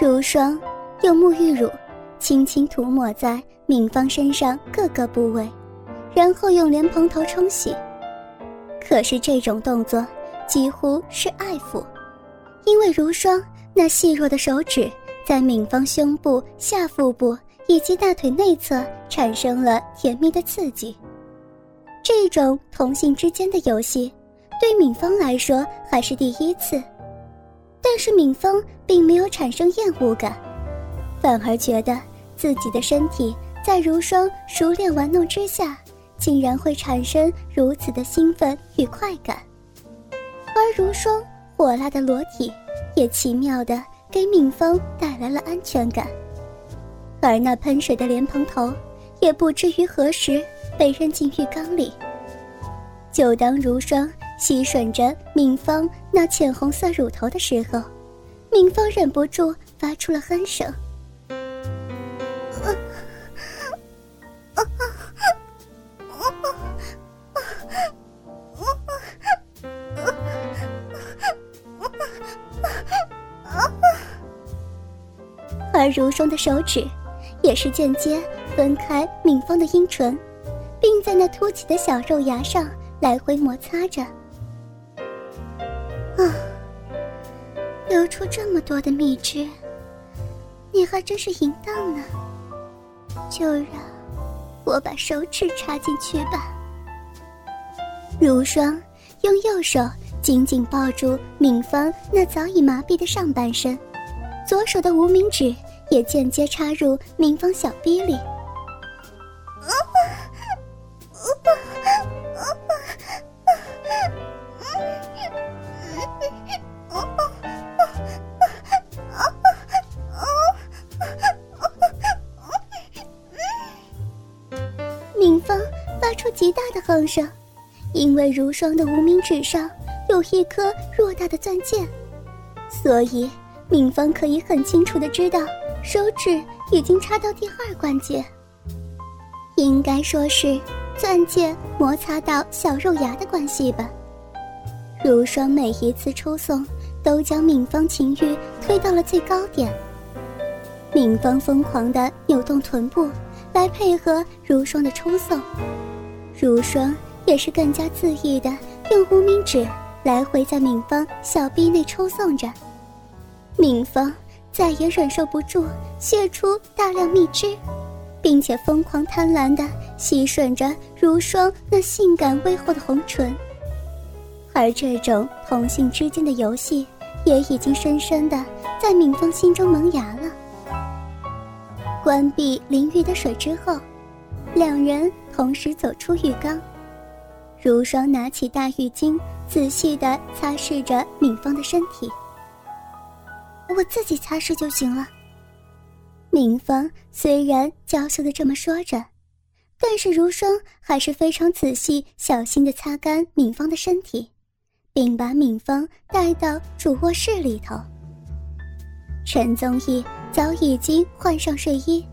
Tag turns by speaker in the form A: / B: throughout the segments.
A: 如霜用沐浴乳轻轻涂抹在敏芳身上各个部位，然后用莲蓬头冲洗。可是这种动作几乎是爱抚，因为如霜那细弱的手指在敏芳胸部、下腹部以及大腿内侧产生了甜蜜的刺激。这种同性之间的游戏，对敏芳来说还是第一次，但是敏芳并没有产生厌恶感，反而觉得自己的身体在如霜熟练玩弄之下。竟然会产生如此的兴奋与快感，而如霜火辣的裸体也奇妙的给敏芳带来了安全感，而那喷水的莲蓬头也不知于何时被扔进浴缸里。就当如霜吸吮着敏芳那浅红色乳头的时候，敏芳忍不住发出了哼声。而如霜的手指，也是间接分开敏芳的阴唇，并在那凸起的小肉芽上来回摩擦着。流出这么多的蜜汁，你还真是淫荡呢。就让我把手指插进去吧。如霜用右手紧紧抱住敏芳那早已麻痹的上半身，左手的无名指。也间接插入敏芳小逼里。敏芳发出极大的哼声，因为如霜的无名指上有一颗偌大的钻戒，所以敏芳可以很清楚的知道。手指已经插到第二关节，应该说是钻戒摩擦到小肉芽的关系吧。如霜每一次抽送，都将敏芳情欲推到了最高点。敏芳疯狂的扭动臀部，来配合如霜的抽送。如霜也是更加恣意的用无名指来回在敏芳小臂内抽送着。敏芳。再也忍受不住，泄出大量蜜汁，并且疯狂贪婪的吸吮着如霜那性感微厚的红唇。而这种同性之间的游戏，也已经深深的在敏芳心中萌芽了。关闭淋浴的水之后，两人同时走出浴缸。如霜拿起大浴巾，仔细地擦拭着敏芳的身体。我自己擦拭就行了。敏芳虽然娇羞的这么说着，但是如霜还是非常仔细、小心的擦干敏芳的身体，并把敏芳带到主卧室里头。陈宗义早已经换上睡衣，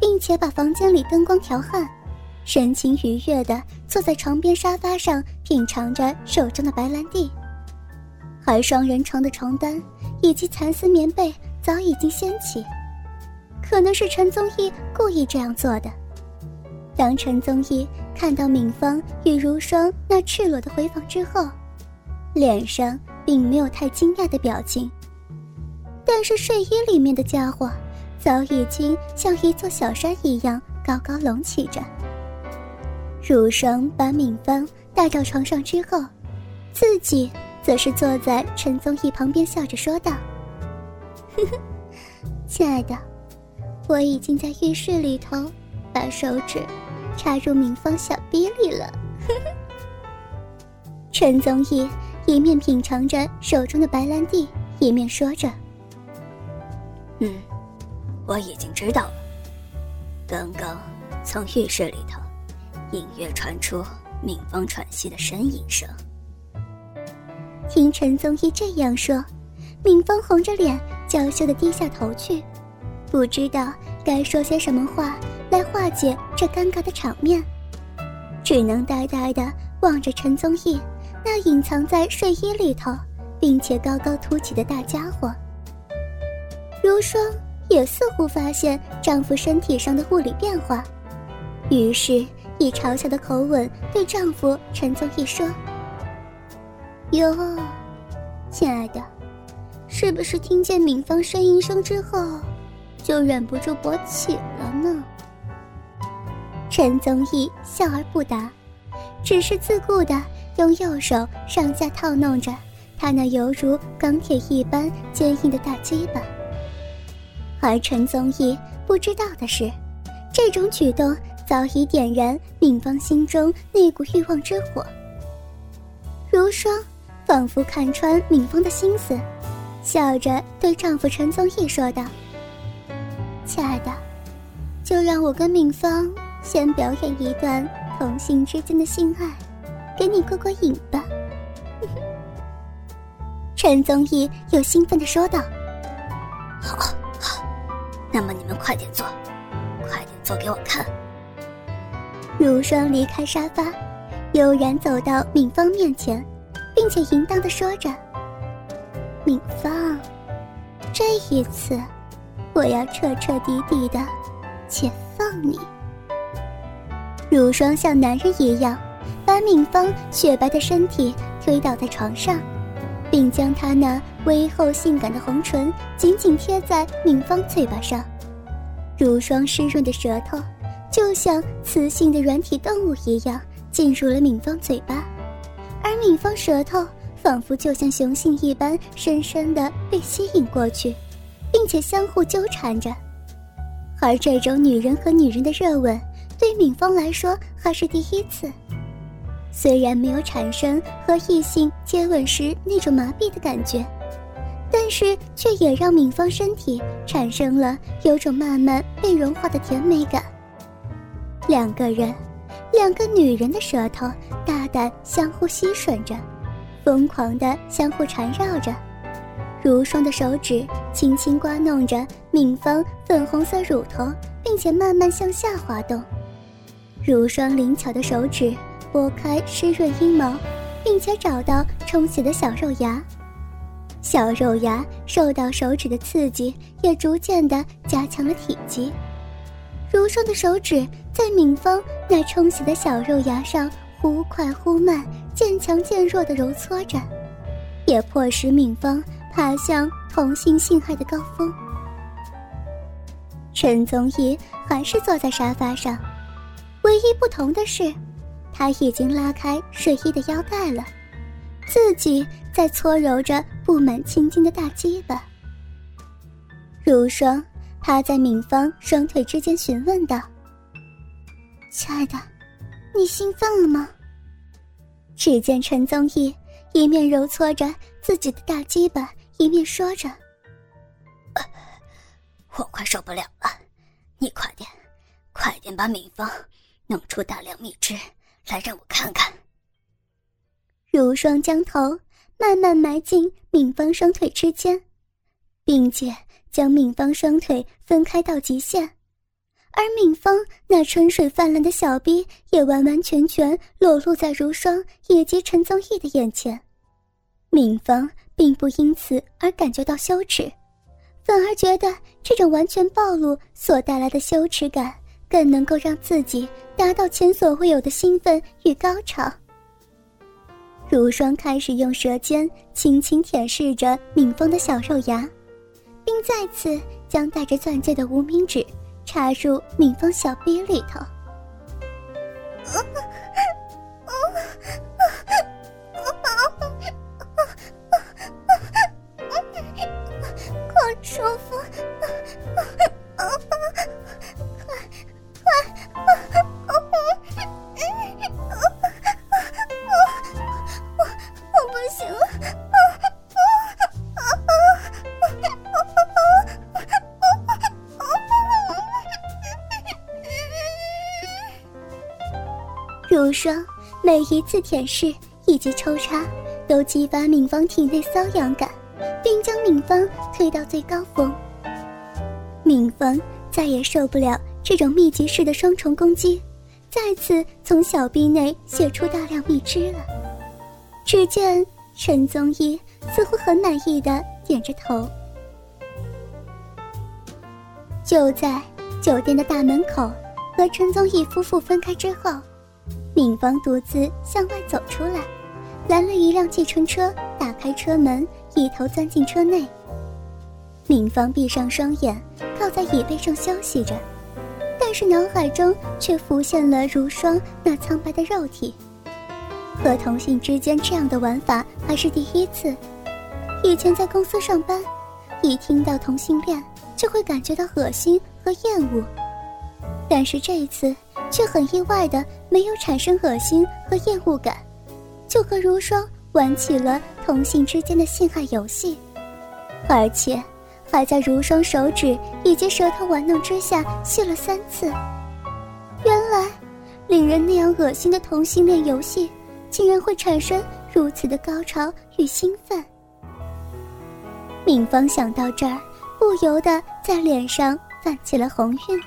A: 并且把房间里灯光调暗，神情愉悦地坐在床边沙发上品尝着手中的白兰地，而双人床的床单。以及蚕丝棉被早已经掀起，可能是陈宗义故意这样做的。当陈宗义看到敏芳与如霜那赤裸的回房之后，脸上并没有太惊讶的表情，但是睡衣里面的家伙早已经像一座小山一样高高隆起着。如霜把敏芳带到床上之后，自己。则是坐在陈宗义旁边，笑着说道：“呵呵，亲爱的，我已经在浴室里头把手指插入敏芳小逼里了。”呵呵。陈宗义一面品尝着手中的白兰地，一面说着：“
B: 嗯，我已经知道了。刚刚从浴室里头隐约传出敏芳喘息的呻吟声。”
A: 听陈宗义这样说，敏芳红着脸，娇羞的低下头去，不知道该说些什么话来化解这尴尬的场面，只能呆呆的望着陈宗义那隐藏在睡衣里头，并且高高凸起的大家伙。如霜也似乎发现丈夫身体上的物理变化，于是以嘲笑的口吻对丈夫陈宗义说：“哟，亲爱的，是不是听见敏芳呻吟声之后，就忍不住勃起了呢？”陈宗义笑而不答，只是自顾地用右手上下套弄着他那犹如钢铁一般坚硬的大鸡巴。而陈宗义不知道的是，这种举动早已点燃敏芳心中那股欲望之火。如霜仿佛看穿敏芳的心思，笑着对丈夫陈宗义说道：“亲爱的，就让我跟敏芳先表演一段同性之间的性爱，给你过过瘾吧。”陈宗义又兴奋地说道：“
B: 快点做，快点做给我看。
A: 如霜离开沙发，悠然走到敏芳面前，并且淫荡的说着：“敏芳，这一次，我要彻彻底底的解放你。”如霜像男人一样，把敏芳雪白的身体推倒在床上，并将她那。微厚性感的红唇紧紧贴在敏芳嘴巴上，如霜湿润的舌头就像雌性的软体动物一样进入了敏芳嘴巴，而敏芳舌头仿佛就像雄性一般深深的被吸引过去，并且相互纠缠着。而这种女人和女人的热吻，对敏芳来说还是第一次。虽然没有产生和异性接吻时那种麻痹的感觉。但是，却也让敏芳身体产生了有种慢慢被融化的甜美感。两个人，两个女人的舌头大胆相互吸吮着，疯狂的相互缠绕着。如霜的手指轻轻刮弄着敏芳粉红色乳头，并且慢慢向下滑动。如霜灵巧的手指拨开湿润阴毛，并且找到充血的小肉芽。小肉芽受到手指的刺激，也逐渐的加强了体积。如霜的手指在敏芳那充血的小肉芽上忽快忽慢、渐强渐弱的揉搓着，也迫使敏芳爬向同性性爱的高峰。陈宗义还是坐在沙发上，唯一不同的是，他已经拉开睡衣的腰带了。自己在搓揉着布满青筋的大鸡巴。如霜趴在敏芳双腿之间询问道：“亲爱的，你兴奋了吗？”只见陈宗义一面揉搓着自己的大鸡巴，一面说着：“
B: 我快受不了了，你快点，快点把敏芳弄出大量蜜汁来让我看看。”
A: 如霜将头慢慢埋进敏芳双腿之间，并且将敏芳双腿分开到极限，而敏芳那春水泛滥的小臂也完完全全裸露在如霜以及陈宗义的眼前。敏芳并不因此而感觉到羞耻，反而觉得这种完全暴露所带来的羞耻感，更能够让自己达到前所未有的兴奋与高潮。如霜开始用舌尖轻轻舔舐着敏峰的小肉芽，并再次将带着钻戒的无名指插入敏峰小臂里头。霜每一次舔舐以及抽插，都激发敏芳体内瘙痒感，并将敏芳推到最高峰。敏芳再也受不了这种密集式的双重攻击，再次从小臂内泄出大量蜜汁了。只见陈宗义似乎很满意的点着头。就在酒店的大门口和陈宗义夫妇分开之后，敏芳独自向外走出来，拦了一辆计程车，打开车门，一头钻进车内。敏芳闭上双眼，靠在椅背上休息着，但是脑海中却浮现了如霜那苍白的肉体。和同性之间这样的玩法还是第一次，以前在公司上班，一听到同性恋。就会感觉到恶心和厌恶，但是这一次却很意外的没有产生恶心和厌恶感，就和如霜玩起了同性之间的性爱游戏，而且还在如霜手指以及舌头玩弄之下戏了三次。原来，令人那样恶心的同性恋游戏，竟然会产生如此的高潮与兴奋。敏芳想到这儿。不由得在脸上泛起了红晕。